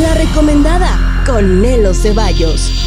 La recomendada con Nelo Ceballos.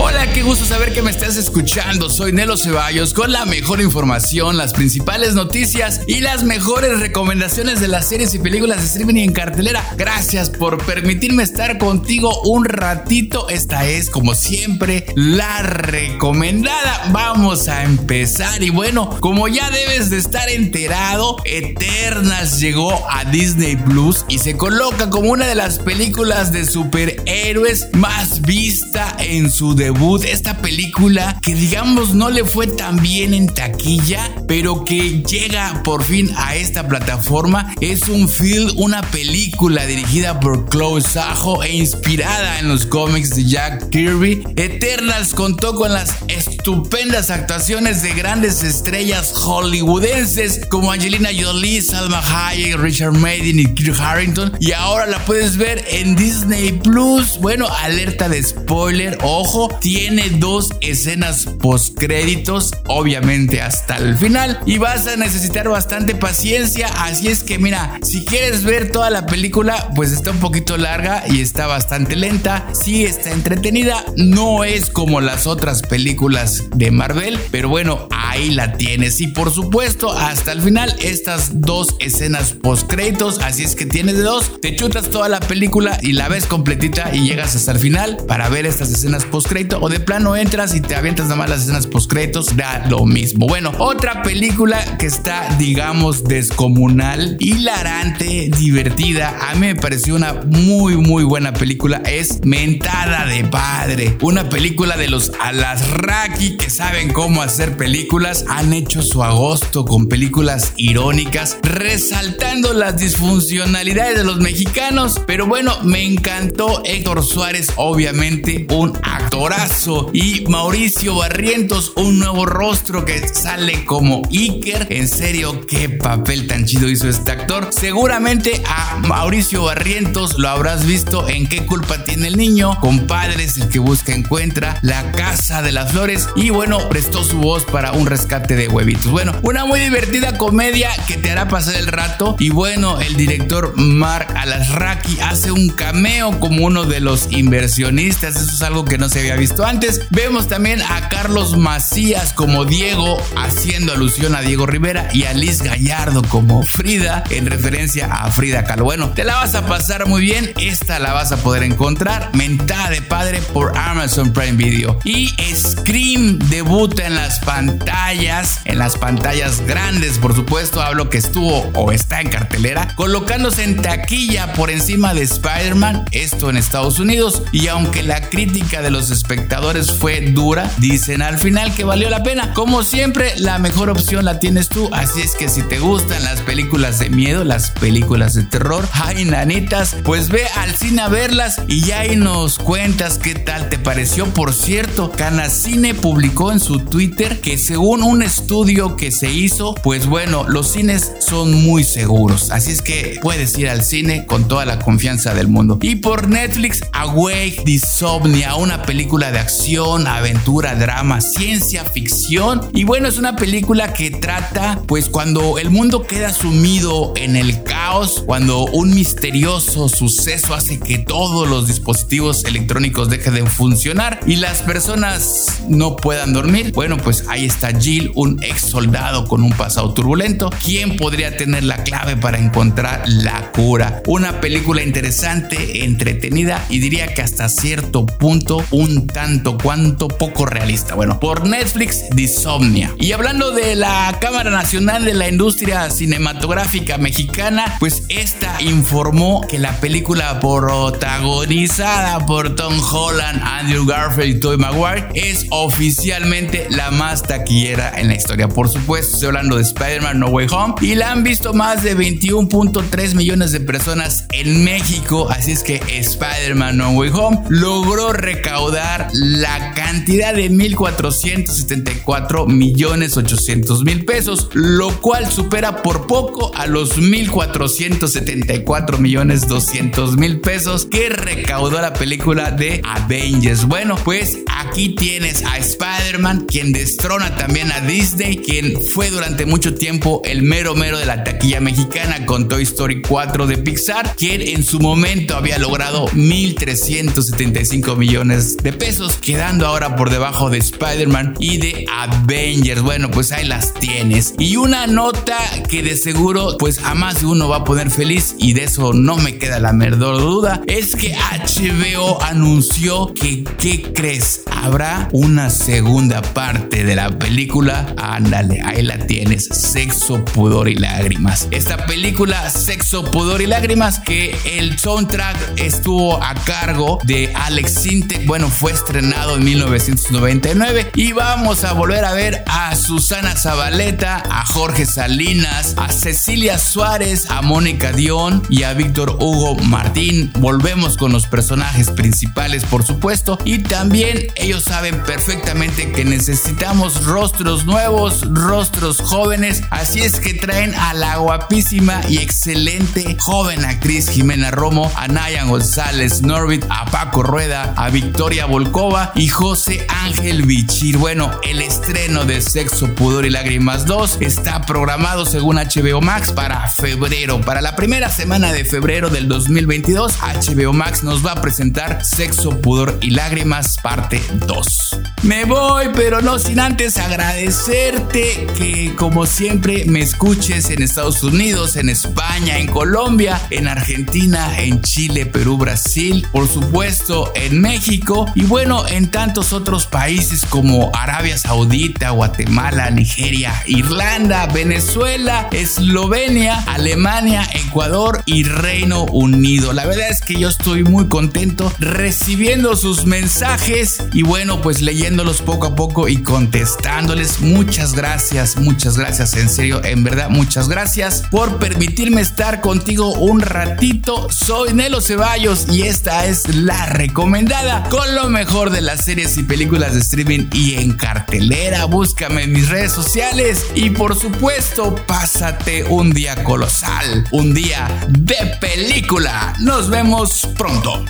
Hola, qué gusto saber que me estás escuchando. Soy Nelo Ceballos con la mejor información, las principales noticias y las mejores recomendaciones de las series y películas de streaming en cartelera. Gracias por permitirme estar contigo un ratito. Esta es, como siempre, la recomendada. Vamos a empezar. Y bueno, como ya debes de estar enterado, Eternals llegó a Disney Plus y se coloca como una de las películas de superhéroes más vista en su debut esta película que digamos no le fue tan bien en taquilla, pero que llega por fin a esta plataforma. Es un film, una película dirigida por Chloe Sajo e inspirada en los cómics de Jack Kirby. Eternals contó con las estupendas actuaciones de grandes estrellas hollywoodenses como Angelina Jolie, Salma Hayek, Richard Madden y Kirk Harrington. Y ahora la puedes ver en Disney Plus. Bueno, alerta de spoiler, ojo, tiene dos escenas post créditos, obviamente hasta el final, y vas a necesitar bastante paciencia. Así es que, mira, si quieres ver toda la película, pues está un poquito larga y está bastante lenta. Sí está entretenida, no es como las otras películas de Marvel, pero bueno, ahí la tienes. Y por supuesto, hasta el final, estas dos escenas post créditos. Así es que tienes de dos, te chutas toda la película y la ves completita y llegas hasta el final para ver estas escenas post créditos o de plano entras y te avientas nada más las escenas post créditos, da lo mismo. Bueno, otra película que está, digamos, descomunal, hilarante, divertida. A mí me pareció una muy, muy buena película. Es Mentada de Padre. Una película de los Alasraki que saben cómo hacer películas. Han hecho su agosto con películas irónicas, resaltando las disfuncionalidades de los mexicanos. Pero bueno, me encantó Héctor Suárez, obviamente, un actorazo y Mauricio Barrientos, un nuevo rostro que sale como Iker. En serio, qué papel tan chido hizo este actor. Seguramente a Mauricio Barrientos lo habrás visto en qué culpa tiene el niño, compadres, el que busca encuentra, la casa de las flores y bueno, prestó su voz para un rescate de huevitos. Bueno, una muy divertida comedia que te hará pasar el rato y bueno, el director Mark Alasraki hace un cameo como uno de los inversionistas, eso es algo que no se había visto antes. Vemos también a Carlos Macías como Diego, haciendo alusión a Diego Rivera, y a Liz Gallardo como Frida, en referencia a Frida Kahlo. Bueno, te la vas a pasar muy bien. Esta la vas a poder encontrar, mentada de padre, por Amazon Prime Video. Y Scream debuta en las pantallas, en las pantallas grandes, por supuesto. Hablo que estuvo o está en cartelera, colocándose en taquilla por encima de Spider-Man, esto en Estados Unidos. Y aunque la crítica de los espectadores fue dura, dicen al final que valió la pena. Como siempre, la mejor opción la tienes tú, así es que si te gustan las películas de miedo, las películas de terror, ay nanitas, pues ve al cine a verlas y ya ahí nos cuentas qué tal te pareció. Por cierto, Canacine publicó en su Twitter que según un estudio que se hizo, pues bueno, los cines son muy seguros, así es que puedes ir al cine con toda la confianza del mundo. Y por Netflix, Awake Disomnia, una película de acción, aventura, drama, ciencia ficción. Y bueno, es una película que trata pues cuando el mundo queda sumido en el caos, cuando un misterioso suceso hace que todos los dispositivos electrónicos dejen de funcionar y las personas no puedan dormir. Bueno, pues ahí está Jill, un ex soldado con un pasado turbulento. ¿Quién podría tener la clave para encontrar la cura? Una película interesante, entretenida y diría que hasta cierto punto un tanto cuanto poco realista. Bueno, por Netflix, Disomnia. Y hablando de la Cámara Nacional de la Industria Cinematográfica Mexicana, pues esta informó que la película protagonizada por Tom Holland, Andrew Garfield y Tobey Maguire es oficialmente la más taquillera en la historia. Por supuesto, estoy hablando de Spider-Man No Way Home y la han visto más de 21.3 millones de personas en México. Así es que Spider-Man No Way Home logró recaudar la cantidad de 1.474 millones 800 mil pesos, lo cual supera por poco a los 1.474 millones 200 mil pesos que recaudó la película de Avengers. Bueno, pues aquí tienes a Spider-Man, quien destrona también a Disney, quien fue durante mucho tiempo el mero mero de la taquilla mexicana con Toy Story 4 de Pixar, quien en su momento había logrado 1.375 millones de pesos, quedando ahora por debajo de Spider-Man y de Avengers. Bueno, pues ahí las tienes. Y una nota que de seguro pues a más de uno va a poner feliz y de eso no me queda la menor duda, es que HBO anunció que, ¿qué crees? Habrá una segunda parte de la película. Ándale, ahí la tienes. Sexo, pudor y lágrimas. Esta película, Sexo, pudor y lágrimas, que el soundtrack estuvo a cargo de Alex Sintek. Bueno, fue estrenado en 1999 y vamos a volver a ver a Susana Zabaleta, a Jorge Salinas, a Cecilia Suárez, a Mónica Dion y a Víctor Hugo Martín. Volvemos con los personajes principales, por supuesto, y también ellos saben perfectamente que necesitamos rostros nuevos, rostros jóvenes, así es que traen a la guapísima y excelente joven actriz Jimena Romo, a Nayan González Norbit, a Paco Rueda, a Victoria Volkova y José Ángel Bichir. Bueno, el estreno de Sexo, Pudor y Lágrimas 2 está programado según HBO Max para febrero. Para la primera semana de febrero del 2022, HBO Max nos va a presentar Sexo, Pudor y Lágrimas parte 2. Me voy, pero no sin antes agradecerte que como siempre me escuches en Estados Unidos, en España, en Colombia, en Argentina, en Chile, Perú, Brasil, por supuesto en México y bueno, en tantos otros países como Arabia Saudita, Guatemala, Nigeria, Irlanda, Venezuela, Eslovenia, Alemania, Ecuador y Reino Unido. La verdad es que yo estoy muy contento recibiendo sus mensajes y bueno, pues leyéndolos poco a poco y contestándoles. Muchas gracias, muchas gracias, en serio, en verdad, muchas gracias por permitirme estar contigo un ratito. Soy Nelo Ceballos y esta es la recomendada con lo mejor de las series y películas de streaming y en cartelera. Búscame en mis redes sociales y por supuesto, pásate un día colosal, un día de película. Nos vemos pronto.